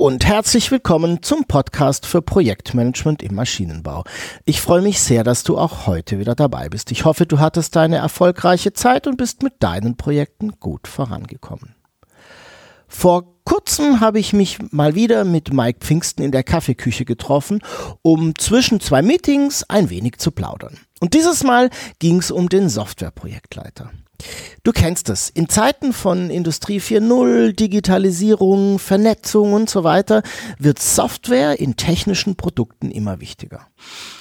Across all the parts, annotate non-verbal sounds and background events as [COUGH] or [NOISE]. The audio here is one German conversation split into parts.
Und herzlich willkommen zum Podcast für Projektmanagement im Maschinenbau. Ich freue mich sehr, dass du auch heute wieder dabei bist. Ich hoffe, du hattest eine erfolgreiche Zeit und bist mit deinen Projekten gut vorangekommen. Vor kurzem habe ich mich mal wieder mit Mike Pfingsten in der Kaffeeküche getroffen, um zwischen zwei Meetings ein wenig zu plaudern. Und dieses Mal ging es um den Softwareprojektleiter. Du kennst es. In Zeiten von Industrie 4.0, Digitalisierung, Vernetzung und so weiter wird Software in technischen Produkten immer wichtiger.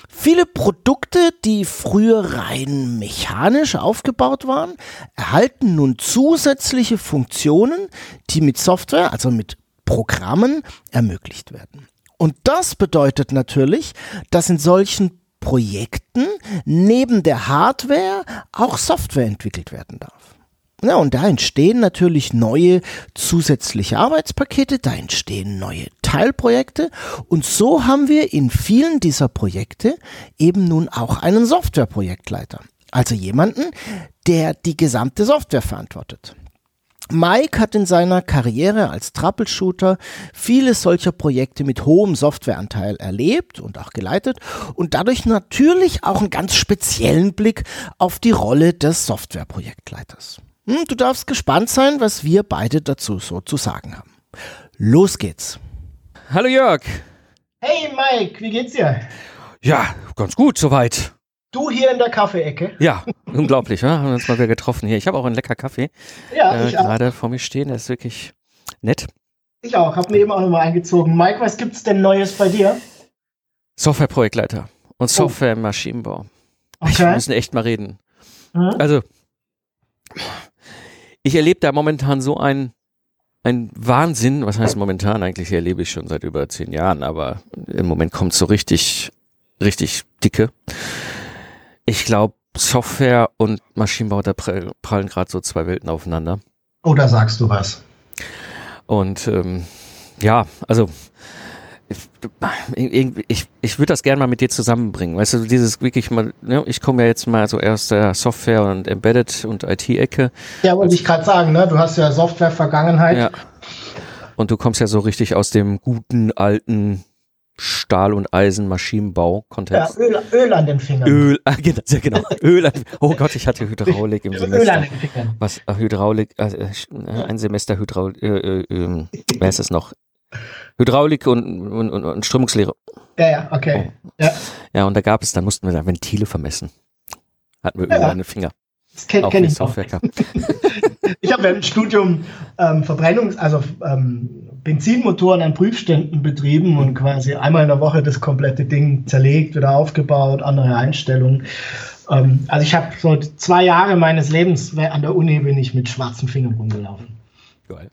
Viele Produkte, die früher rein mechanisch aufgebaut waren, erhalten nun zusätzliche Funktionen, die mit Software, also mit Programmen, ermöglicht werden. Und das bedeutet natürlich, dass in solchen Projekten neben der Hardware auch Software entwickelt werden darf. Ja, und da entstehen natürlich neue zusätzliche Arbeitspakete, da entstehen neue Teilprojekte und so haben wir in vielen dieser Projekte eben nun auch einen Softwareprojektleiter. Also jemanden, der die gesamte Software verantwortet. Mike hat in seiner Karriere als Troubleshooter viele solcher Projekte mit hohem Softwareanteil erlebt und auch geleitet und dadurch natürlich auch einen ganz speziellen Blick auf die Rolle des Softwareprojektleiters. Hm, du darfst gespannt sein, was wir beide dazu so zu sagen haben. Los geht's. Hallo Jörg. Hey Mike, wie geht's dir? Ja, ganz gut soweit. Du hier in der Kaffeeecke? Ja, unglaublich, ne? haben wir uns mal wieder getroffen hier. Ich habe auch einen lecker Kaffee ja, äh, gerade vor mir stehen. Der ist wirklich nett. Ich auch, habe mir eben auch nochmal eingezogen. Mike, was gibt's denn Neues bei dir? Softwareprojektleiter und oh. Software im Maschinenbau. Okay. Wir müssen echt mal reden. Mhm. Also, ich erlebe da momentan so ein, ein Wahnsinn. Was heißt momentan? Eigentlich erlebe ich schon seit über zehn Jahren, aber im Moment kommt so richtig, richtig dicke. Ich glaube, Software und Maschinenbau, da prallen gerade so zwei Welten aufeinander. Oh, da sagst du was. Und ähm, ja, also ich, ich, ich würde das gerne mal mit dir zusammenbringen. Weißt du, dieses wirklich mal, ne, ich komme ja jetzt mal so erst der Software und Embedded und IT-Ecke. Ja, wollte ich gerade sagen, ne? Du hast ja Software-Vergangenheit. Ja. Und du kommst ja so richtig aus dem guten alten Stahl- und Eisenmaschinenbau-Kontext. Ja, Öl, Öl, an den Fingern. Öl, äh, genau, genau. Öl an, oh Gott, ich hatte Hydraulik im Semester. Öl an den Fingern. Was, äh, Hydraulik, äh, äh, ein Semester Hydraulik, äh, äh, äh, wer ist es noch? Hydraulik und, und, und, und Strömungslehre. Ja, ja, okay. Oh. Ja. ja, und da gab es, da mussten wir da Ventile vermessen. Hatten wir Öl ja. an den Finger. Das kenne kenn ich auch. [LAUGHS] ich habe im Studium ähm, Verbrennungs-, also ähm, Benzinmotoren an Prüfständen betrieben und quasi einmal in der Woche das komplette Ding zerlegt, wieder aufgebaut, andere Einstellungen. Ähm, also ich habe so zwei Jahre meines Lebens an der Uni bin ich mit schwarzen Fingern rumgelaufen. Geil.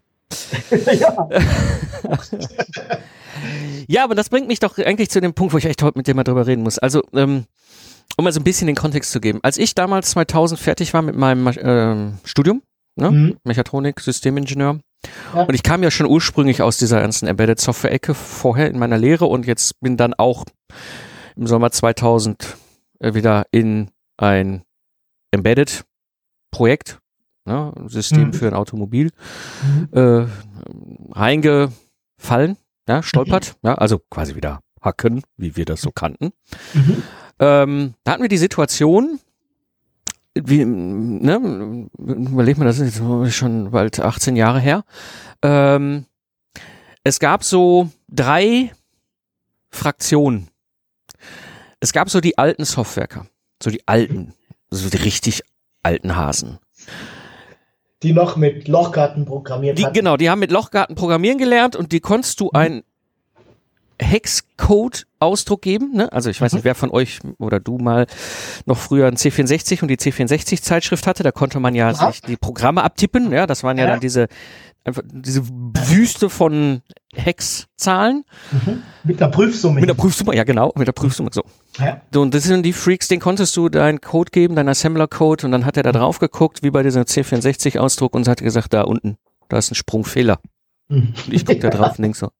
[LAUGHS] ja. [LAUGHS] ja, aber das bringt mich doch eigentlich zu dem Punkt, wo ich echt heute mit dir mal drüber reden muss. Also, ähm, um mal so ein bisschen den Kontext zu geben. Als ich damals 2000 fertig war mit meinem äh, Studium, ne? Mhm. Mechatronik, Systemingenieur, ja. und ich kam ja schon ursprünglich aus dieser ganzen Embedded Software-Ecke vorher in meiner Lehre und jetzt bin dann auch im Sommer 2000 äh, wieder in ein Embedded Projekt, ne, System mhm. für ein Automobil, mhm. äh, reingefallen, ja, stolpert, mhm. ja, also quasi wieder hacken, wie wir das so kannten. Mhm. Ähm, da hatten wir die Situation, wie, ne, überleg mal, das ist jetzt schon bald 18 Jahre her. Ähm, es gab so drei Fraktionen. Es gab so die alten Softwerker, so die alten, so die richtig alten Hasen. Die noch mit Lochkarten programmiert die, Genau, die haben mit Lochkarten programmieren gelernt und die konntest du mhm. Ein Hexcode-Ausdruck geben. Ne? Also ich weiß mhm. nicht, wer von euch oder du mal noch früher ein C64 und die C64-Zeitschrift hatte. Da konnte man ja, sich die Programme abtippen. Ja, das waren ja, ja dann diese einfach diese Wüste von Hexzahlen. Mhm. Mit der Prüfsumme. Mit der Prüfsumme, ja genau, mit der Prüfsumme, so. Ja. Und das sind die Freaks, den konntest du deinen Code geben, deinen Assembler-Code und dann hat er da drauf geguckt, wie bei diesem C64-Ausdruck und hat gesagt, da unten, da ist ein Sprungfehler. Mhm. Und ich guck da drauf [LAUGHS] und denk so,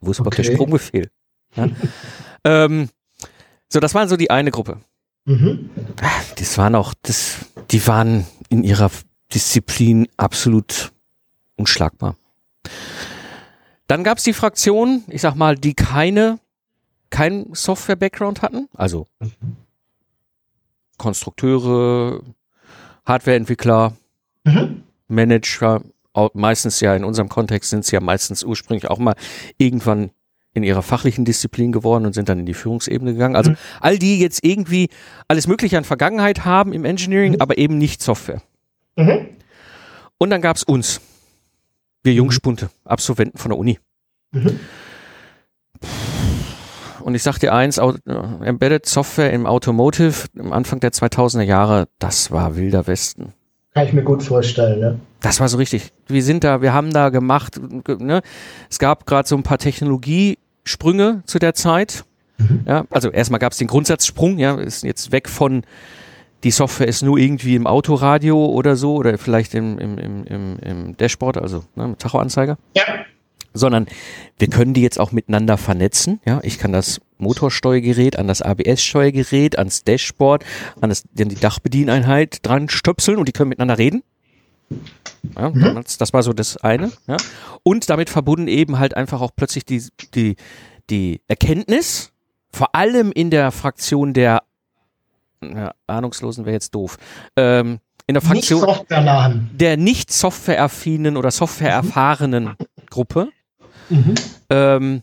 wo ist überhaupt okay. der Sprungbefehl? Ja? [LAUGHS] ähm, so, das war so die eine Gruppe. Mhm. Das waren auch, das, die waren in ihrer Disziplin absolut unschlagbar. Dann gab es die Fraktionen, ich sag mal, die keine, keinen Software-Background hatten, also Konstrukteure, Hardwareentwickler, mhm. Manager, meistens ja in unserem Kontext sind sie ja meistens ursprünglich auch mal irgendwann in ihrer fachlichen Disziplin geworden und sind dann in die Führungsebene gegangen. Also mhm. all die jetzt irgendwie alles Mögliche an Vergangenheit haben im Engineering, mhm. aber eben nicht Software. Mhm. Und dann gab es uns, wir Jungspunte, Absolventen von der Uni. Mhm. Und ich sag dir eins, äh, Embedded Software im Automotive am Anfang der 2000er Jahre, das war wilder Westen. Kann ich mir gut vorstellen, ne? Das war so richtig. Wir sind da, wir haben da gemacht, ne? Es gab gerade so ein paar Technologiesprünge zu der Zeit. Mhm. Ja, also erstmal gab es den Grundsatzsprung, ja, ist jetzt weg von die Software ist nur irgendwie im Autoradio oder so oder vielleicht im, im, im, im, Dashboard, also ne, im Tachoanzeiger. Ja. Sondern wir können die jetzt auch miteinander vernetzen. Ja, ich kann das Motorsteuergerät an das ABS-Steuergerät, ans Dashboard, an, das, an die Dachbedieneinheit dran stöpseln und die können miteinander reden. Ja, mhm. das, war so das eine. Ja. Und damit verbunden eben halt einfach auch plötzlich die, die, die Erkenntnis, vor allem in der Fraktion der ja, Ahnungslosen wäre jetzt doof. Ähm, in der Fraktion nicht der nicht softwareaffinen oder softwareerfahrenen. Gruppe. Mhm. Ähm,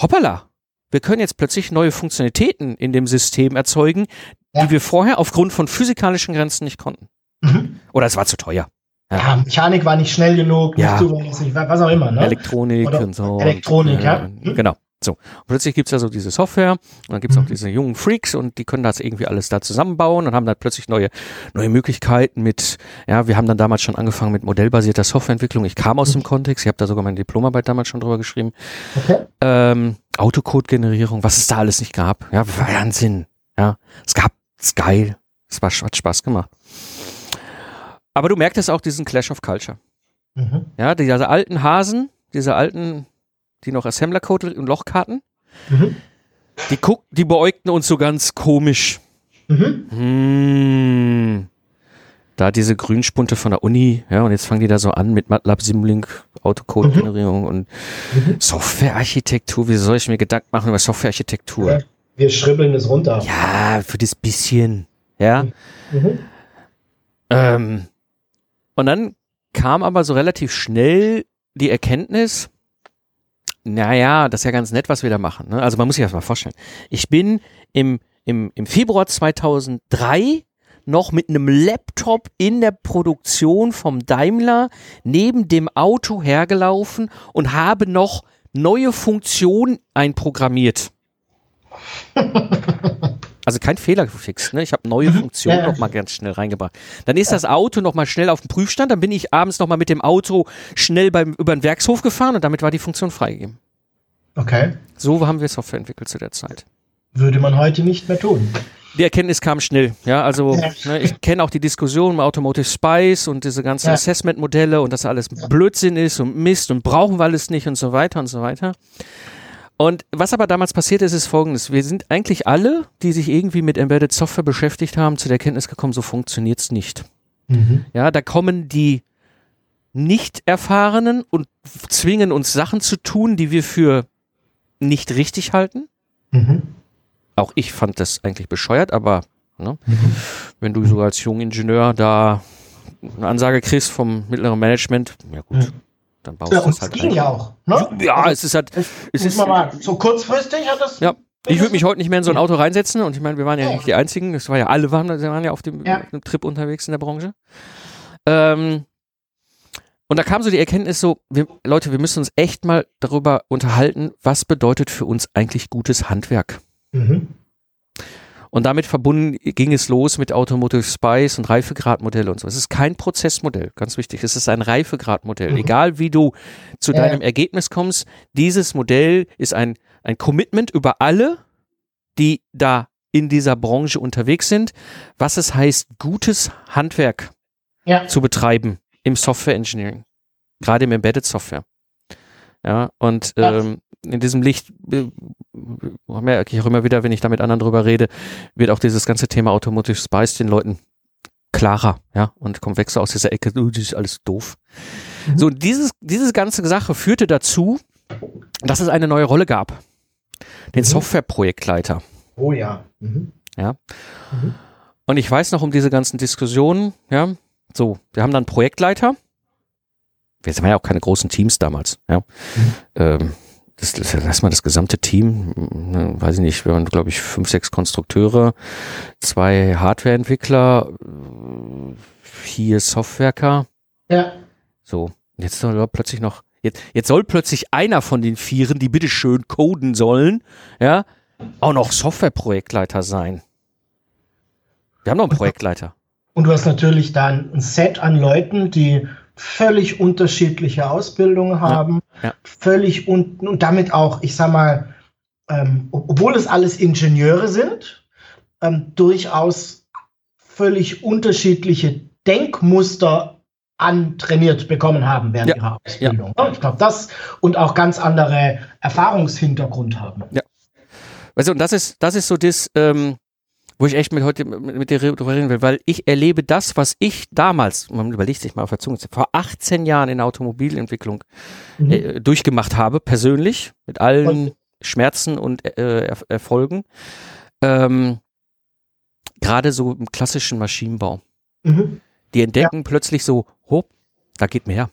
hoppala, wir können jetzt plötzlich neue Funktionalitäten in dem System erzeugen, ja. die wir vorher aufgrund von physikalischen Grenzen nicht konnten. Mhm. Oder es war zu teuer. Ja. ja. Mechanik war nicht schnell genug, ja. nicht was auch immer. Ne? Elektronik Oder und so. Elektronik, und, ja. Mhm. Genau. So, und plötzlich gibt's also diese Software und dann gibt's mhm. auch diese jungen Freaks und die können das irgendwie alles da zusammenbauen und haben dann plötzlich neue, neue Möglichkeiten mit, ja, wir haben dann damals schon angefangen mit modellbasierter Softwareentwicklung. Ich kam aus mhm. dem Kontext, ich habe da sogar meine Diplomarbeit damals schon drüber geschrieben. Okay. Ähm, Autocode-Generierung, was es da alles nicht gab. Ja, Wahnsinn. Ja, es gab, es ist geil. Es war, hat Spaß gemacht. Aber du merktest auch diesen Clash of Culture. Mhm. Ja, diese alten Hasen, diese alten die noch Assembler-Code und Lochkarten. Mhm. Die guckten, die beäugten uns so ganz komisch. Mhm. Hm. Da diese Grünspunte von der Uni, ja, und jetzt fangen die da so an mit MATLAB Simulink, Autocode-Generierung mhm. und mhm. Softwarearchitektur. Wie soll ich mir Gedanken machen über Softwarearchitektur? Ja, wir schribbeln es runter. Ja, für das bisschen, ja. Mhm. Ähm, und dann kam aber so relativ schnell die Erkenntnis, naja, das ist ja ganz nett, was wir da machen. Ne? Also man muss sich das mal vorstellen. Ich bin im, im, im Februar 2003 noch mit einem Laptop in der Produktion vom Daimler neben dem Auto hergelaufen und habe noch neue Funktionen einprogrammiert. [LAUGHS] Also kein Fehler gefixt, ne? Ich habe neue. Funktionen ja. noch mal ganz schnell reingebracht. Dann ist das Auto noch mal schnell auf dem Prüfstand, dann bin ich abends noch mal mit dem Auto schnell beim, über den Werkshof gefahren und damit war die Funktion freigegeben. Okay. So haben wir Software entwickelt zu der Zeit. Würde man heute nicht mehr tun. Die Erkenntnis kam schnell, ja, also ja. Ne, ich kenne auch die Diskussion um Automotive Spice und diese ganzen ja. Assessment-Modelle und dass alles Blödsinn ist und Mist und brauchen wir alles nicht und so weiter und so weiter. Und was aber damals passiert ist, ist folgendes. Wir sind eigentlich alle, die sich irgendwie mit Embedded Software beschäftigt haben, zu der Kenntnis gekommen, so funktioniert es nicht. Mhm. Ja, da kommen die Nicht-Erfahrenen und zwingen uns Sachen zu tun, die wir für nicht richtig halten. Mhm. Auch ich fand das eigentlich bescheuert, aber ne, mhm. wenn du so als junger Ingenieur da eine Ansage kriegst vom mittleren Management, ja gut, mhm dann baust ja, du es halt ging ja auch. Ne? Ja, also, es ist halt. Es ist, mal, so kurzfristig hat das. Ja. Ich würde mich heute nicht mehr in so ein Auto reinsetzen und ich meine, wir waren ja, ja. nicht die Einzigen, es war ja alle waren, wir waren ja auf dem, ja. Trip unterwegs in der Branche. Ähm, Und da kam so die Erkenntnis so, wir, Leute, wir müssen uns echt mal darüber unterhalten, was bedeutet für uns eigentlich gutes Handwerk. Mhm. Und damit verbunden ging es los mit Automotive Spice und Reifegradmodelle und so. Es ist kein Prozessmodell, ganz wichtig. Es ist ein Reifegradmodell. Mhm. Egal wie du zu ja. deinem Ergebnis kommst, dieses Modell ist ein, ein Commitment über alle, die da in dieser Branche unterwegs sind, was es heißt, gutes Handwerk ja. zu betreiben im Software Engineering, gerade im Embedded Software. Ja, und ähm, in diesem Licht, äh, merke ich auch immer wieder, wenn ich da mit anderen drüber rede, wird auch dieses ganze Thema Automotive Spice den Leuten klarer, ja, und kommt weg so aus dieser Ecke, uh, das ist alles doof. Mhm. So, dieses, diese ganze Sache führte dazu, dass es eine neue Rolle gab. Den mhm. Softwareprojektleiter. Oh ja. Mhm. Ja. Mhm. Und ich weiß noch um diese ganzen Diskussionen, ja, so, wir haben dann Projektleiter. Wir waren ja auch keine großen Teams damals, ja. Mhm. Ähm, das, das, lass mal das gesamte Team, ne, weiß ich nicht, wir waren, glaube ich, fünf, sechs Konstrukteure, zwei Hardwareentwickler, vier Softwerker. Ja. So, jetzt soll plötzlich noch, jetzt, jetzt soll plötzlich einer von den Vieren, die bitte schön coden sollen, ja, auch noch Softwareprojektleiter sein. Wir haben noch einen Projektleiter. Und du hast natürlich dann ein Set an Leuten, die völlig unterschiedliche Ausbildungen haben, ja, ja. völlig unten und damit auch, ich sag mal, ähm, obwohl es alles Ingenieure sind, ähm, durchaus völlig unterschiedliche Denkmuster antrainiert bekommen haben während ja. ihrer Ausbildung. Ich glaube, das und auch ganz andere Erfahrungshintergrund haben. Ja. Also, und das ist, das ist so das, ähm, wo ich echt mit heute mit, mit dir darüber reden will, weil ich erlebe das, was ich damals, man überlegt sich mal auf der Zunge, vor 18 Jahren in der Automobilentwicklung mhm. äh, durchgemacht habe, persönlich, mit allen und? Schmerzen und äh, er Erfolgen. Ähm, Gerade so im klassischen Maschinenbau. Mhm. Die entdecken ja. plötzlich so, hopp, da geht mehr.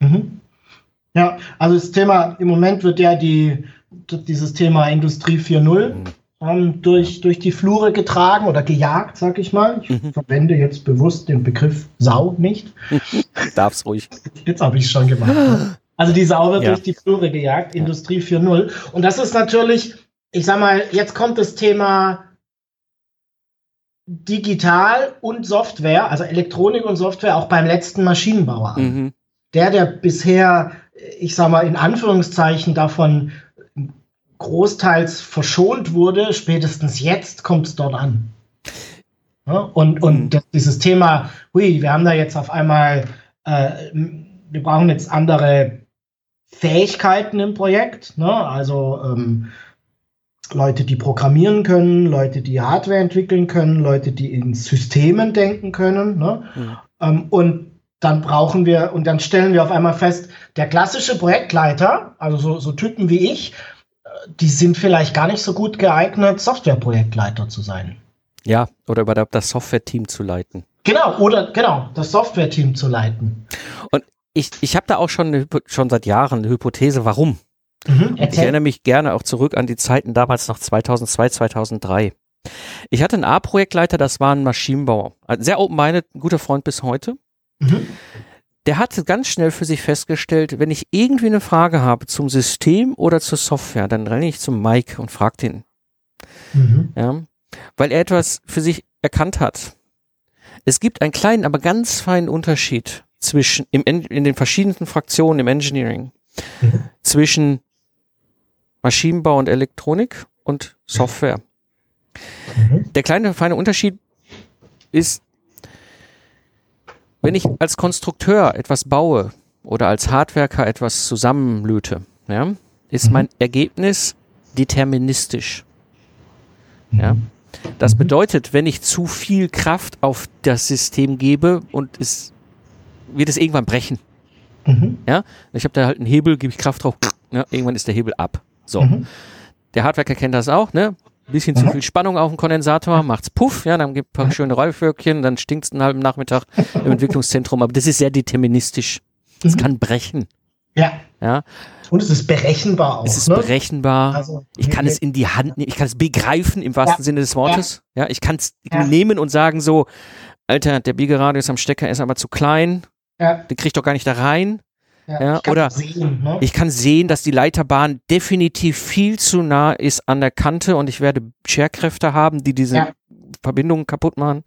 Mhm. Ja, also das Thema, im Moment wird ja die, dieses Thema Industrie 4.0 mhm ähm, durch, durch die Flure getragen oder gejagt, sag ich mal. Ich mhm. verwende jetzt bewusst den Begriff Sau nicht. [LAUGHS] Darf's ruhig. Jetzt habe ich es schon gemacht. Also die Sau wird ja. durch die Flure gejagt, ja. Industrie 4.0. Und das ist natürlich, ich sag mal, jetzt kommt das Thema digital und Software, also Elektronik und Software, auch beim letzten Maschinenbauer an. Mhm. Der, der bisher, ich sag mal, in Anführungszeichen davon großteils verschont wurde, spätestens jetzt kommt es dort an. Ja, und und mhm. dieses Thema, hui, wir haben da jetzt auf einmal, äh, wir brauchen jetzt andere Fähigkeiten im Projekt, ne? also ähm, Leute, die programmieren können, Leute, die Hardware entwickeln können, Leute, die in Systemen denken können. Ne? Mhm. Ähm, und dann brauchen wir, und dann stellen wir auf einmal fest, der klassische Projektleiter, also so, so Typen wie ich, die sind vielleicht gar nicht so gut geeignet, Softwareprojektleiter zu sein. Ja, oder überhaupt das Software-Team zu leiten. Genau, oder genau, das Software-Team zu leiten. Und ich, ich habe da auch schon, schon seit Jahren eine Hypothese, warum. Mhm, ich erinnere mich gerne auch zurück an die Zeiten damals noch 2002, 2003. Ich hatte einen A-Projektleiter, das war ein Maschinenbauer. Ein sehr open-minded, ein guter Freund bis heute. Mhm der hat ganz schnell für sich festgestellt, wenn ich irgendwie eine Frage habe zum System oder zur Software, dann renne ich zum Mike und frage den. Mhm. Ja, weil er etwas für sich erkannt hat. Es gibt einen kleinen, aber ganz feinen Unterschied zwischen im, in den verschiedenen Fraktionen im Engineering mhm. zwischen Maschinenbau und Elektronik und Software. Mhm. Der kleine feine Unterschied ist, wenn ich als Konstrukteur etwas baue oder als Hardwerker etwas zusammenlöte, ja, ist mhm. mein Ergebnis deterministisch. Ja. Mhm. Das mhm. bedeutet, wenn ich zu viel Kraft auf das System gebe und es wird es irgendwann brechen. Mhm. Ja, ich habe da halt einen Hebel, gebe ich Kraft drauf, ja, irgendwann ist der Hebel ab. So. Mhm. Der Hardwerker kennt das auch, ne? Bisschen zu viel Spannung auf dem Kondensator, macht's puff, ja, dann gibt ein paar schöne Räufwölkchen, dann stinkt's einen halben Nachmittag im Entwicklungszentrum, aber das ist sehr deterministisch. Es mhm. kann brechen. Ja. Ja. Und es ist berechenbar auch. Es ist ne? berechenbar. Also, ich kann es in die Hand nehmen, ich kann es begreifen im wahrsten ja. Sinne des Wortes. Ja, ja ich kann es ja. nehmen und sagen so, Alter, der Biegeradius am Stecker ist aber zu klein. Ja. Den kriege ich doch gar nicht da rein. Ja, ja, ich oder sehen, ne? ich kann sehen, dass die Leiterbahn definitiv viel zu nah ist an der Kante und ich werde Scherkräfte haben, die diese ja. Verbindungen kaputt machen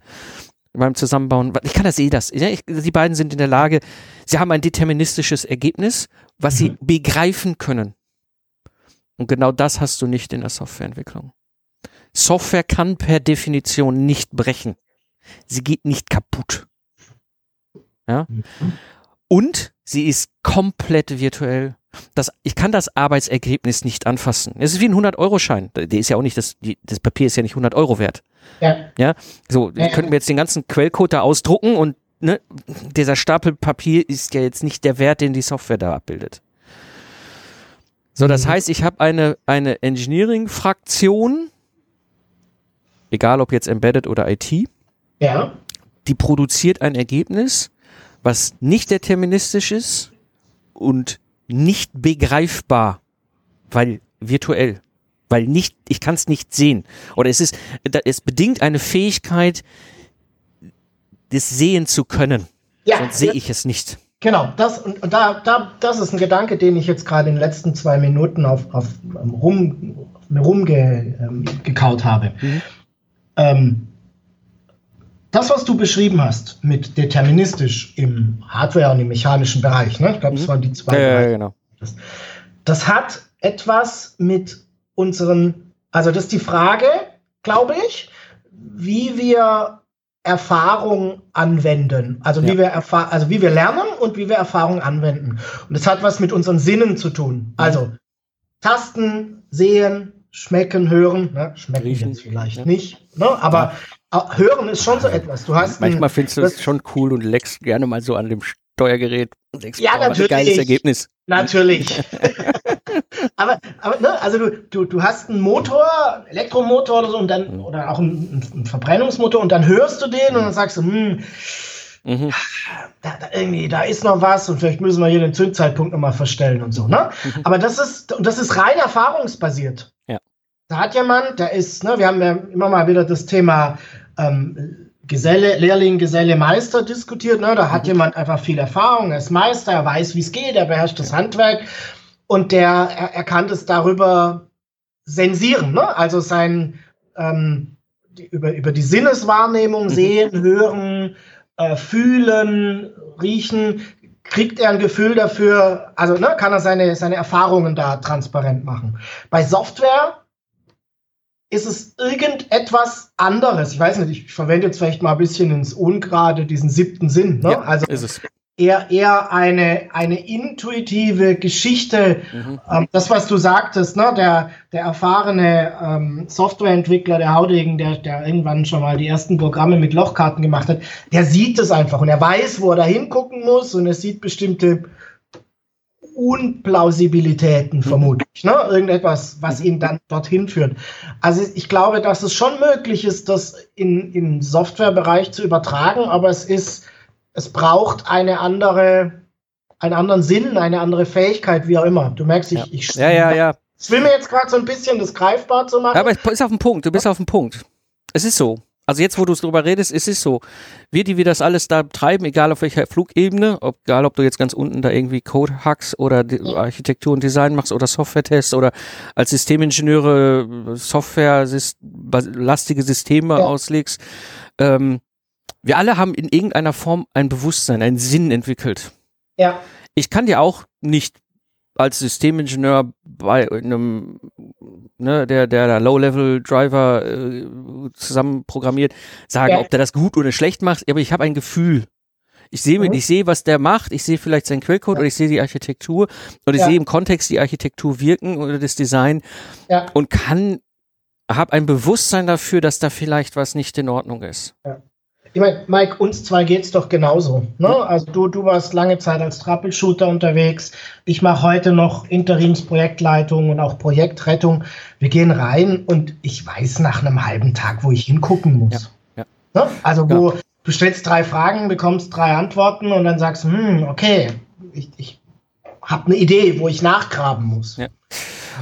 beim Zusammenbauen. Ich kann das eh das. Ich, die beiden sind in der Lage, sie haben ein deterministisches Ergebnis, was mhm. sie begreifen können. Und genau das hast du nicht in der Softwareentwicklung. Software kann per Definition nicht brechen. Sie geht nicht kaputt. Ja? Mhm. Und sie ist komplett virtuell. Das, ich kann das Arbeitsergebnis nicht anfassen. Es ist wie ein 100-Euro-Schein. Der ist ja auch nicht, das, die, das Papier ist ja nicht 100 Euro wert. Ja. Ja. So, ja, könnten wir jetzt den ganzen Quellcode da ausdrucken und ne, dieser Stapel Papier ist ja jetzt nicht der Wert, den die Software da abbildet. So, das mhm. heißt, ich habe eine, eine Engineering-Fraktion, egal ob jetzt Embedded oder IT, ja. die produziert ein Ergebnis, was nicht deterministisch ist und nicht begreifbar, weil virtuell, weil nicht, ich kann es nicht sehen. Oder es ist, es bedingt eine Fähigkeit, das sehen zu können. Ja, Sonst sehe ich es nicht. Genau, das und, und da, da, das ist ein Gedanke, den ich jetzt gerade in den letzten zwei Minuten auf, auf rum, rumgekaut ähm, habe. Mhm. Ähm, das, was du beschrieben hast mit deterministisch im Hardware- und im mechanischen Bereich, ne? ich glaube, das mhm. waren die zwei. Ja, ja, genau. Das, das hat etwas mit unseren, also das ist die Frage, glaube ich, wie wir Erfahrung anwenden. Also wie ja. wir erfahren, also wie wir lernen und wie wir Erfahrung anwenden. Und das hat was mit unseren Sinnen zu tun. Also Tasten, sehen, schmecken, hören, ne? schmecken Riechen. jetzt vielleicht ja. nicht, ne? aber ja. Hören ist schon so etwas. Du hast manchmal findest du es schon cool und leckst gerne mal so an dem Steuergerät und denkst, ja, boah, natürlich. ein geiles Ergebnis. Natürlich. [LAUGHS] aber, aber ne, also du, du, du hast einen Motor, Elektromotor oder so, und dann, mhm. oder auch einen, einen, Verbrennungsmotor, und dann hörst du den und dann sagst du, hm, mhm. da, da, irgendwie, da ist noch was und vielleicht müssen wir hier den Zündzeitpunkt nochmal verstellen und so, ne? Mhm. Aber das ist, und das ist rein erfahrungsbasiert. Ja. Da hat jemand, der ist, ne, wir haben ja immer mal wieder das Thema ähm, Geselle, Lehrling, Geselle, Meister diskutiert. Ne? Da hat mhm. jemand einfach viel Erfahrung, er ist Meister, er weiß, wie es geht, er beherrscht das Handwerk und der er, er kann das darüber sensieren, ne? also sein ähm, die, über, über die Sinneswahrnehmung, mhm. sehen, hören, äh, fühlen, riechen, kriegt er ein Gefühl dafür, also ne, kann er seine, seine Erfahrungen da transparent machen. Bei Software ist es irgendetwas anderes. Ich weiß nicht, ich verwende jetzt vielleicht mal ein bisschen ins Ungerade diesen siebten Sinn. Ne? Ja, also ist es eher, eher eine, eine intuitive Geschichte. Mhm. Ähm, das, was du sagtest, ne? der, der erfahrene ähm, Softwareentwickler, der Haudegen, der, der irgendwann schon mal die ersten Programme mit Lochkarten gemacht hat, der sieht es einfach und er weiß, wo er da hingucken muss und er sieht bestimmte Unplausibilitäten mhm. vermutlich, ne? Irgendetwas, was mhm. ihn dann dorthin führt. Also ich glaube, dass es schon möglich ist, das in, im Softwarebereich zu übertragen, aber es ist, es braucht eine andere, einen anderen Sinn, eine andere Fähigkeit, wie auch immer. Du merkst, ich, ja. ich ja, ja, ja. Mir jetzt gerade so ein bisschen das greifbar zu machen. Ja, aber es ist auf dem Punkt, du bist auf dem Punkt. Es ist so. Also jetzt, wo du es drüber redest, ist es so. Wir, die wir das alles da treiben, egal auf welcher Flugebene, ob, egal ob du jetzt ganz unten da irgendwie Code hackst oder Architektur und Design machst oder Software-Tests oder als Systemingenieure Software-lastige Systeme ja. auslegst, ähm, wir alle haben in irgendeiner Form ein Bewusstsein, einen Sinn entwickelt. Ja. Ich kann dir auch nicht als Systemingenieur bei einem, ne, der, der da Low-Level-Driver äh, zusammen programmiert, sagen, ja. ob der das gut oder schlecht macht, aber ich habe ein Gefühl. Ich sehe, mhm. ich sehe, was der macht, ich sehe vielleicht seinen Quellcode ja. oder ich sehe die Architektur und ich ja. sehe im Kontext die Architektur wirken oder das Design und kann, habe ein Bewusstsein dafür, dass da vielleicht was nicht in Ordnung ist. Ja. Ich meine, Mike, uns zwei geht's doch genauso. Ne? Also du, du warst lange Zeit als Troubleshooter unterwegs. Ich mache heute noch Interimsprojektleitung und auch Projektrettung. Wir gehen rein und ich weiß nach einem halben Tag, wo ich hingucken muss. Ja, ja. Ne? Also wo du stellst drei Fragen, bekommst drei Antworten und dann sagst, hm, okay, ich, ich habe eine Idee, wo ich nachgraben muss.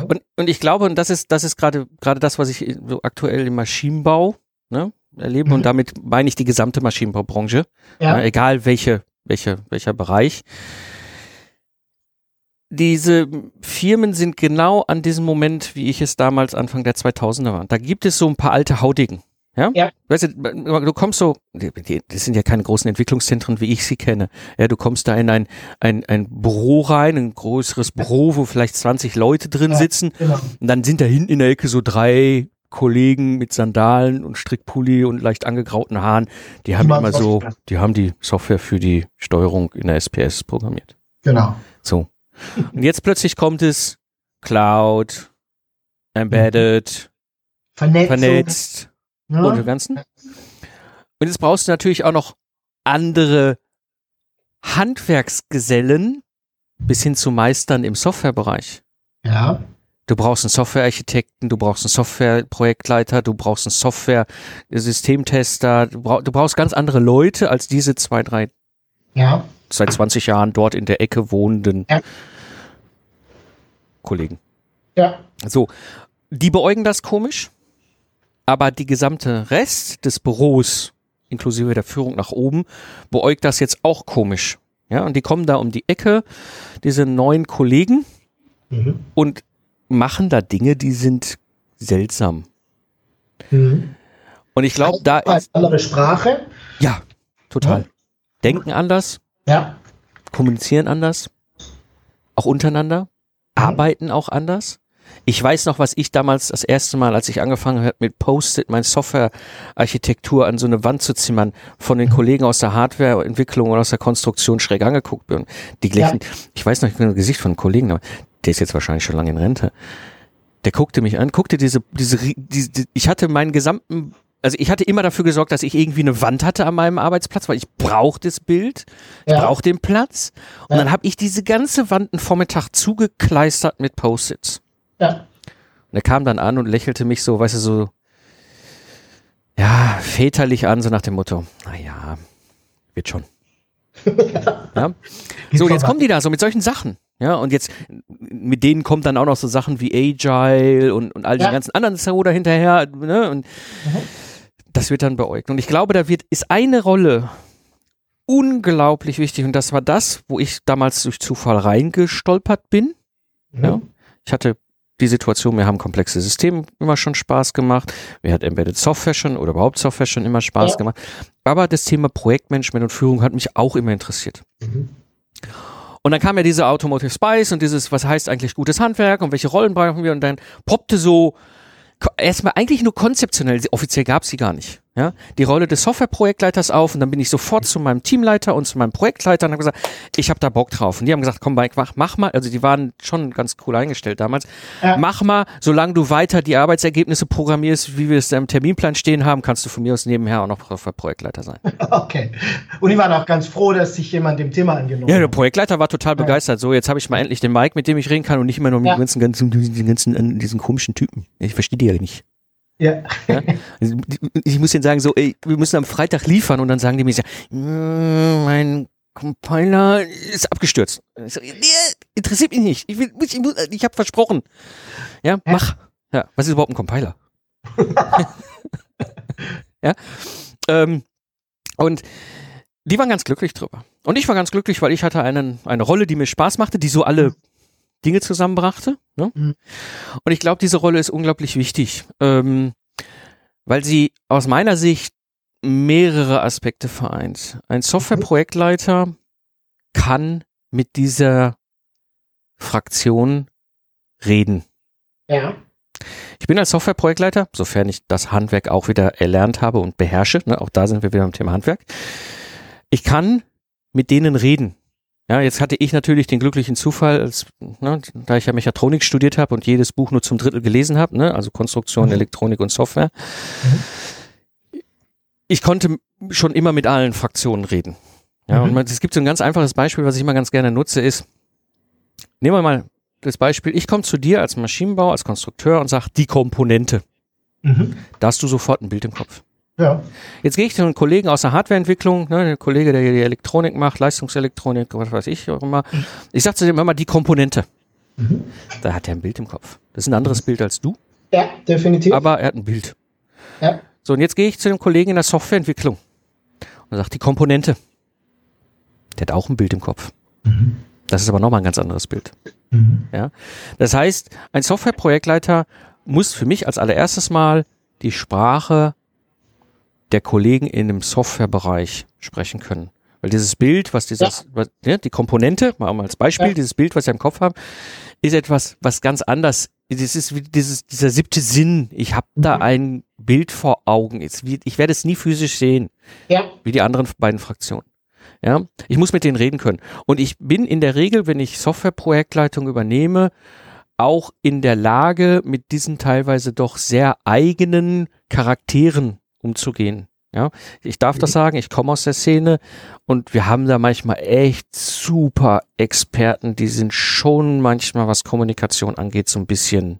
Und, und ich glaube, und das ist, das ist gerade gerade das, was ich so aktuell im Maschinenbau, ne, erleben mhm. und damit meine ich die gesamte Maschinenbaubranche. Ja. Äh, egal welche welcher, welcher Bereich. Diese Firmen sind genau an diesem Moment, wie ich es damals Anfang der 2000er war. Da gibt es so ein paar alte Haudigen. Ja? ja. Weißt du, du kommst so, das sind ja keine großen Entwicklungszentren, wie ich sie kenne. Ja, du kommst da in ein, ein, ein Büro rein, ein größeres Büro, wo vielleicht 20 Leute drin sitzen. Ja, genau. Und dann sind da hinten in der Ecke so drei Kollegen mit Sandalen und Strickpulli und leicht angegrauten Haaren. Die haben die immer so, die haben die Software für die Steuerung in der SPS programmiert. Genau. So. Und jetzt plötzlich kommt es Cloud, Embedded, [LAUGHS] vernetzt, vernetzt ja. und dem Ganzen. Und jetzt brauchst du natürlich auch noch andere Handwerksgesellen bis hin zu Meistern im Softwarebereich. Ja. Du brauchst einen Softwarearchitekten, du brauchst einen Softwareprojektleiter, du brauchst einen Software-Systemtester, du, brauch, du, brauchst ganz andere Leute als diese zwei, drei, ja. seit 20 Jahren dort in der Ecke wohnenden ja. Kollegen. Ja. So, die beäugen das komisch aber die gesamte Rest des Büros, inklusive der Führung nach oben, beäugt das jetzt auch komisch. Ja, und die kommen da um die Ecke, diese neuen Kollegen, mhm. und machen da Dinge, die sind seltsam. Mhm. Und ich glaube, da ist. Andere Sprache? Ja, total. Ja. Denken anders. Ja. Kommunizieren anders. Auch untereinander. Mhm. Arbeiten auch anders. Ich weiß noch, was ich damals das erste Mal, als ich angefangen habe mit Post-it, meine Softwarearchitektur an so eine Wand zu zimmern, von den Kollegen aus der Hardwareentwicklung und aus der Konstruktion schräg angeguckt bin. Die gleichen, ja. ich weiß noch, ich bin ein Gesicht von einem Kollegen, der ist jetzt wahrscheinlich schon lange in Rente. Der guckte mich an, guckte diese, diese, diese ich hatte meinen gesamten also ich hatte immer dafür gesorgt, dass ich irgendwie eine Wand hatte an meinem Arbeitsplatz, weil ich brauche das Bild, ich ja. brauche den Platz. Und ja. dann habe ich diese ganze Wand einen Vormittag zugekleistert mit Post-its. Ja. Und er kam dann an und lächelte mich so, weißt du, so, ja, väterlich an, so nach dem Motto, naja, wird schon. [LAUGHS] ja. So, jetzt kommen die da so mit solchen Sachen. Ja, und jetzt mit denen kommt dann auch noch so Sachen wie Agile und, und all die ja. ganzen anderen Sachen hinterher. Ne? Und mhm. das wird dann beäugt. Und ich glaube, da wird, ist eine Rolle unglaublich wichtig. Und das war das, wo ich damals durch Zufall reingestolpert bin. Mhm. Ja. Ich hatte die Situation. Mir haben komplexe Systeme immer schon Spaß gemacht. Mir hat Embedded Software schon oder überhaupt Software schon immer Spaß ja. gemacht. Aber das Thema Projektmanagement und Führung hat mich auch immer interessiert. Mhm. Und dann kam ja diese Automotive Spice und dieses, was heißt eigentlich gutes Handwerk und welche Rollen brauchen wir? Und dann poppte so erstmal eigentlich nur konzeptionell, offiziell gab es sie gar nicht ja, die Rolle des Softwareprojektleiters auf und dann bin ich sofort zu meinem Teamleiter und zu meinem Projektleiter und habe gesagt, ich habe da Bock drauf. Und die haben gesagt, komm, Mike, mach, mach mal, also die waren schon ganz cool eingestellt damals, ja. mach mal, solange du weiter die Arbeitsergebnisse programmierst, wie wir es im Terminplan stehen haben, kannst du von mir aus nebenher auch noch Softwareprojektleiter sein. Okay. Und die waren auch ganz froh, dass sich jemand dem Thema angenommen hat. Ja, der Projektleiter war total ja. begeistert. So, jetzt habe ich mal endlich den Mike, mit dem ich reden kann und nicht immer nur mit ja. ganzen, ganzen, diesen ganzen, diesen komischen Typen. Ich verstehe die ja nicht. Ja. ja? Ich muss denen sagen, so, ey, wir müssen am Freitag liefern und dann sagen die mir, so, hm, mein Compiler ist abgestürzt. So, nee, interessiert mich nicht. Ich, will, ich, ich, ich habe versprochen. Ja, mach. Ja, was ist überhaupt ein Compiler? [LAUGHS] ja. Ähm, und die waren ganz glücklich drüber. Und ich war ganz glücklich, weil ich hatte einen, eine Rolle, die mir Spaß machte, die so alle Dinge zusammenbrachte. Ne? Mhm. Und ich glaube, diese Rolle ist unglaublich wichtig, ähm, weil sie aus meiner Sicht mehrere Aspekte vereint. Ein Softwareprojektleiter kann mit dieser Fraktion reden. Ja. Ich bin als Softwareprojektleiter, sofern ich das Handwerk auch wieder erlernt habe und beherrsche, ne, auch da sind wir wieder beim Thema Handwerk. Ich kann mit denen reden. Ja, jetzt hatte ich natürlich den glücklichen Zufall, als, ne, da ich ja Mechatronik studiert habe und jedes Buch nur zum Drittel gelesen habe, ne, also Konstruktion, mhm. Elektronik und Software. Mhm. Ich konnte schon immer mit allen Fraktionen reden. Ja, mhm. und man, es gibt so ein ganz einfaches Beispiel, was ich immer ganz gerne nutze, ist, nehmen wir mal das Beispiel, ich komme zu dir als Maschinenbauer, als Konstrukteur und sag die Komponente. Mhm. Da hast du sofort ein Bild im Kopf. Ja. Jetzt gehe ich zu einem Kollegen aus der Hardwareentwicklung, ne, der Kollege, der die Elektronik macht, Leistungselektronik, was weiß ich auch immer. Ich sage zu dem immer die Komponente. Mhm. Da hat er ein Bild im Kopf. Das ist ein anderes Bild als du. Ja, definitiv. Aber er hat ein Bild. Ja. So, und jetzt gehe ich zu dem Kollegen in der Softwareentwicklung und sage die Komponente. Der hat auch ein Bild im Kopf. Mhm. Das ist aber nochmal ein ganz anderes Bild. Mhm. Ja? Das heißt, ein Softwareprojektleiter muss für mich als allererstes mal die Sprache der Kollegen in dem Softwarebereich sprechen können. Weil dieses Bild, was dieses, ja. was, ja, die Komponente, mal als Beispiel, ja. dieses Bild, was wir im Kopf haben, ist etwas, was ganz anders. Das ist wie dieses, dieser siebte Sinn. Ich habe mhm. da ein Bild vor Augen. Ich werde es nie physisch sehen. Ja. Wie die anderen beiden Fraktionen. Ja, ich muss mit denen reden können. Und ich bin in der Regel, wenn ich Softwareprojektleitung übernehme, auch in der Lage, mit diesen teilweise doch sehr eigenen Charakteren umzugehen. Ja, ich darf das mhm. sagen, ich komme aus der Szene und wir haben da manchmal echt super Experten, die sind schon manchmal, was Kommunikation angeht, so ein bisschen.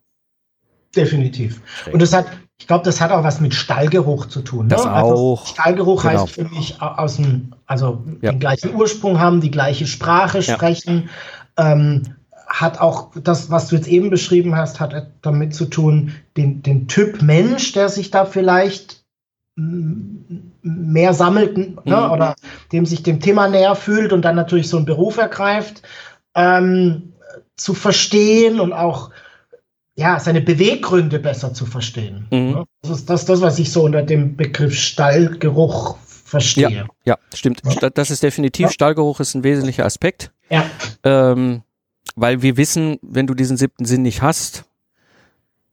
Definitiv. Und das hat, ich glaube, das hat auch was mit Stallgeruch zu tun. Ne? Das also auch. Stallgeruch genau. heißt für mich aus dem, also ja. den gleichen Ursprung haben, die gleiche Sprache sprechen. Ja. Ähm, hat auch das, was du jetzt eben beschrieben hast, hat damit zu tun, den, den Typ Mensch, der sich da vielleicht mehr sammelt ne, mhm. oder dem sich dem Thema näher fühlt und dann natürlich so einen Beruf ergreift, ähm, zu verstehen und auch ja, seine Beweggründe besser zu verstehen. Mhm. Ne? Das ist das, das, was ich so unter dem Begriff Stallgeruch verstehe. Ja, ja stimmt. Ja. Das ist definitiv, ja. Stallgeruch ist ein wesentlicher Aspekt. Ja. Ähm, weil wir wissen, wenn du diesen siebten Sinn nicht hast,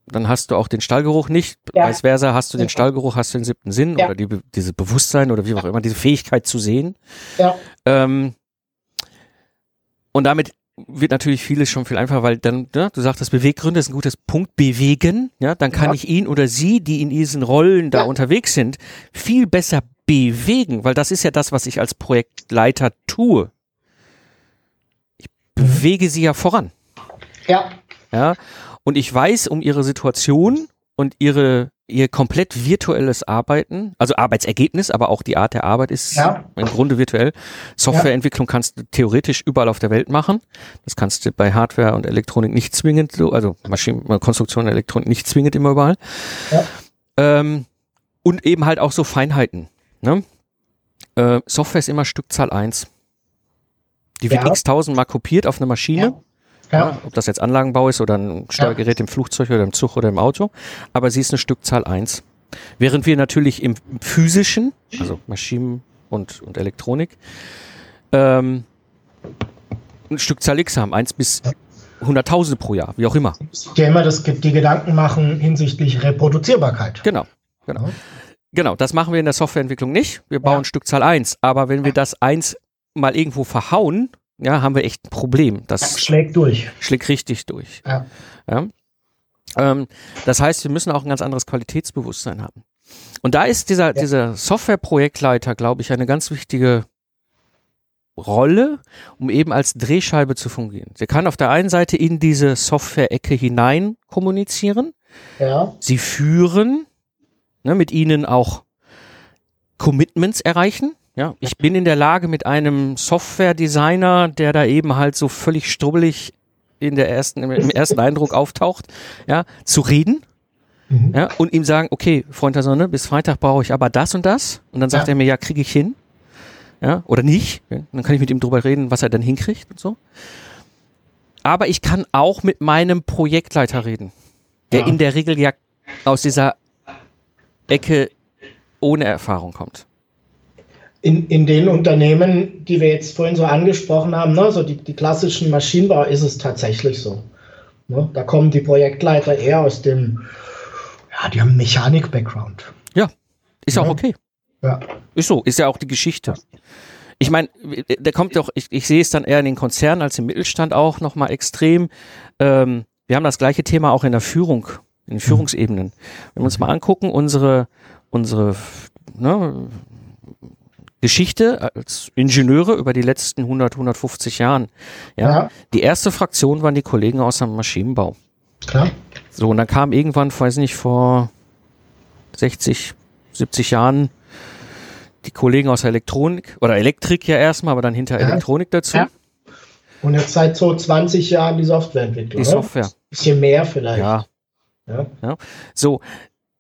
dann hast du auch den Stallgeruch nicht. Ja. Vice versa, hast du den Stallgeruch, hast du den siebten Sinn ja. oder die, diese Bewusstsein oder wie auch immer, diese Fähigkeit zu sehen. Ja. Ähm, und damit wird natürlich vieles schon viel einfacher, weil dann, ja, du sagst, das Beweggründe ist ein gutes Punkt, bewegen, ja, dann kann ja. ich ihn oder sie, die in diesen Rollen da unterwegs sind, viel besser bewegen, weil das ist ja das, was ich als Projektleiter tue. Ich mhm. bewege sie ja voran. Ja. Ja. Und ich weiß um ihre Situation und ihre ihr komplett virtuelles Arbeiten, also Arbeitsergebnis, aber auch die Art der Arbeit ist ja. im Grunde virtuell. Softwareentwicklung kannst du theoretisch überall auf der Welt machen. Das kannst du bei Hardware und Elektronik nicht zwingend, so, also Maschinen, Konstruktion und Elektronik nicht zwingend immer überall. Ja. Ähm, und eben halt auch so Feinheiten. Ne? Äh, Software ist immer Stückzahl eins. Die wird ja. x tausendmal kopiert auf eine Maschine. Ja. Ob das jetzt Anlagenbau ist oder ein Steuergerät ja. im Flugzeug oder im Zug oder im Auto, aber sie ist eine Stückzahl 1. Während wir natürlich im physischen, also Maschinen und, und Elektronik, ähm, eine Stückzahl X haben, 1 bis Hunderttausende pro Jahr, wie auch immer. Ja immer das, die Gedanken machen hinsichtlich Reproduzierbarkeit. Genau, genau. Ja. Genau, das machen wir in der Softwareentwicklung nicht. Wir bauen ja. Stückzahl 1. Aber wenn wir das 1 mal irgendwo verhauen, ja, haben wir echt ein Problem. Das ja, schlägt durch. Schlägt richtig durch. Ja. ja. Ähm, das heißt, wir müssen auch ein ganz anderes Qualitätsbewusstsein haben. Und da ist dieser, ja. dieser Softwareprojektleiter, glaube ich, eine ganz wichtige Rolle, um eben als Drehscheibe zu fungieren. Sie kann auf der einen Seite in diese Software-Ecke hinein kommunizieren. Ja. Sie führen, ne, mit ihnen auch Commitments erreichen. Ja, ich bin in der Lage mit einem Software-Designer, der da eben halt so völlig strubbelig in der ersten, im ersten Eindruck auftaucht, ja, zu reden. Mhm. Ja, und ihm sagen, okay, Freund der Sonne, bis Freitag brauche ich aber das und das. Und dann sagt ja. er mir, ja, kriege ich hin. Ja, oder nicht. Ja, dann kann ich mit ihm drüber reden, was er dann hinkriegt und so. Aber ich kann auch mit meinem Projektleiter reden, der ja. in der Regel ja aus dieser Ecke ohne Erfahrung kommt in, in den Unternehmen, die wir jetzt vorhin so angesprochen haben, ne, so die, die klassischen Maschinenbau, ist es tatsächlich so. Ne? Da kommen die Projektleiter eher aus dem, ja, die haben Mechanik-Background. Ja, ist ja. auch okay. Ja. Ist so, ist ja auch die Geschichte. Ich meine, der kommt doch, ich, ich sehe es dann eher in den Konzernen als im Mittelstand auch nochmal extrem. Ähm, wir haben das gleiche Thema auch in der Führung, in den Führungsebenen. Wenn wir uns mal angucken, unsere, unsere ne, Geschichte als Ingenieure über die letzten 100, 150 Jahren. Ja, ja. Die erste Fraktion waren die Kollegen aus dem Maschinenbau. Klar. So, und dann kam irgendwann, weiß nicht, vor 60, 70 Jahren die Kollegen aus der Elektronik oder Elektrik ja erstmal, aber dann hinter ja. Elektronik dazu. Ja. Und jetzt seit so 20 Jahren die Softwareentwicklung. Die Software. Bisschen mehr vielleicht. Ja. ja. ja. So,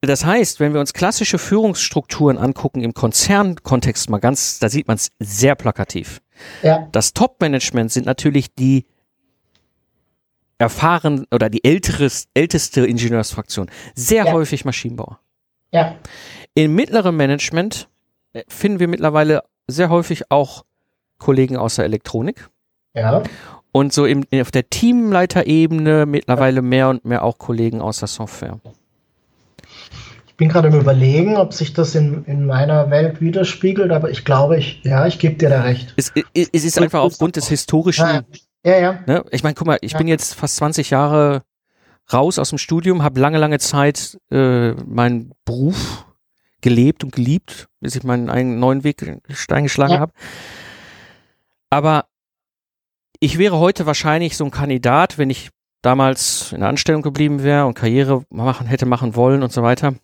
das heißt, wenn wir uns klassische Führungsstrukturen angucken im Konzernkontext mal ganz, da sieht man es sehr plakativ. Ja. Das Top-Management sind natürlich die erfahren oder die älteres, älteste Ingenieursfraktion. Sehr ja. häufig Maschinenbauer. Ja. Im mittleren Management äh, finden wir mittlerweile sehr häufig auch Kollegen aus der Elektronik. Ja. Und so im, auf der Teamleiterebene mittlerweile mehr und mehr auch Kollegen aus der Software. Ich bin gerade im Überlegen, ob sich das in, in meiner Welt widerspiegelt, aber ich glaube, ich, ja, ich gebe dir da recht. Es, es, es ist einfach aufgrund des historischen. Ja, ja. ja. Ne? Ich meine, guck mal, ich ja. bin jetzt fast 20 Jahre raus aus dem Studium, habe lange, lange Zeit äh, meinen Beruf gelebt und geliebt, bis ich meinen eigenen neuen Weg eingeschlagen ja. habe. Aber ich wäre heute wahrscheinlich so ein Kandidat, wenn ich damals in der Anstellung geblieben wäre und Karriere machen hätte machen wollen und so weiter,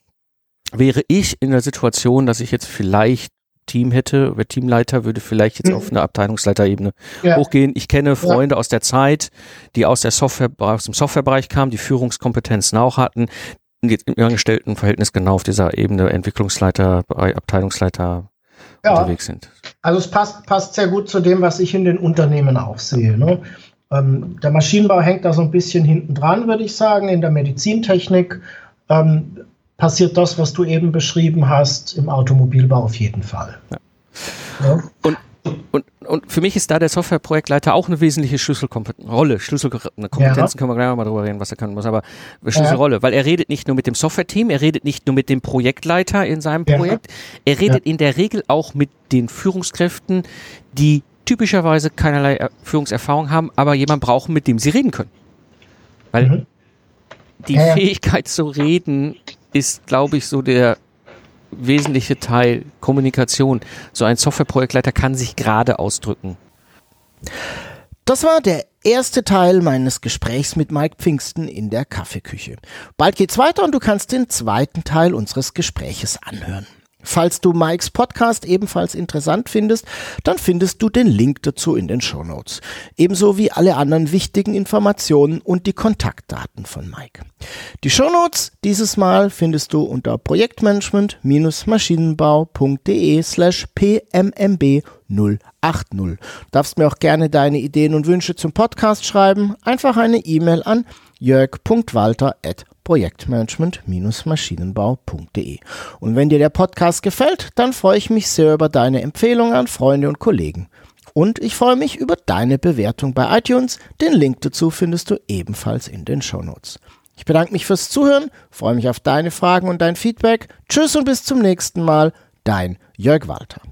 wäre ich in der Situation, dass ich jetzt vielleicht Team hätte, wäre Teamleiter, würde vielleicht jetzt mhm. auf eine Abteilungsleiterebene ja. hochgehen. Ich kenne Freunde ja. aus der Zeit, die aus der Software, aus dem Softwarebereich kamen, die Führungskompetenzen auch hatten, im Angestelltenverhältnis genau auf dieser Ebene Entwicklungsleiter, Abteilungsleiter ja. unterwegs sind. Also es passt, passt sehr gut zu dem, was ich in den Unternehmen auch sehe. Ne? Ähm, der Maschinenbau hängt da so ein bisschen hinten dran, würde ich sagen. In der Medizintechnik ähm, passiert das, was du eben beschrieben hast, im Automobilbau auf jeden Fall. Ja. Ja. Und und, und für mich ist da der Softwareprojektleiter auch eine wesentliche Schlüsselrolle. Schlüsselkompetenzen ja. können wir gleich mal drüber reden, was er können muss, aber Schlüsselrolle, weil er redet nicht nur mit dem Software-Team, er redet nicht nur mit dem Projektleiter in seinem. Projekt, er redet in der Regel auch mit den Führungskräften, die typischerweise keinerlei Führungserfahrung haben, aber jemand brauchen, mit dem sie reden können. Weil mhm. die Fähigkeit zu reden ist, glaube ich, so der wesentliche Teil Kommunikation. So ein Softwareprojektleiter kann sich gerade ausdrücken. Das war der erste Teil meines Gesprächs mit Mike Pfingsten in der Kaffeeküche. Bald geht's weiter und du kannst den zweiten Teil unseres Gespräches anhören. Falls du Mikes Podcast ebenfalls interessant findest, dann findest du den Link dazu in den Show Notes. Ebenso wie alle anderen wichtigen Informationen und die Kontaktdaten von Mike. Die Show Notes dieses Mal findest du unter projektmanagement-maschinenbau.de slash pmmb 080. darfst mir auch gerne deine Ideen und Wünsche zum Podcast schreiben. Einfach eine E-Mail an jörg.walter@ projektmanagement-maschinenbau.de. Und wenn dir der Podcast gefällt, dann freue ich mich sehr über deine Empfehlungen an Freunde und Kollegen. Und ich freue mich über deine Bewertung bei iTunes. Den Link dazu findest du ebenfalls in den Shownotes. Ich bedanke mich fürs Zuhören, freue mich auf deine Fragen und dein Feedback. Tschüss und bis zum nächsten Mal. Dein Jörg Walter.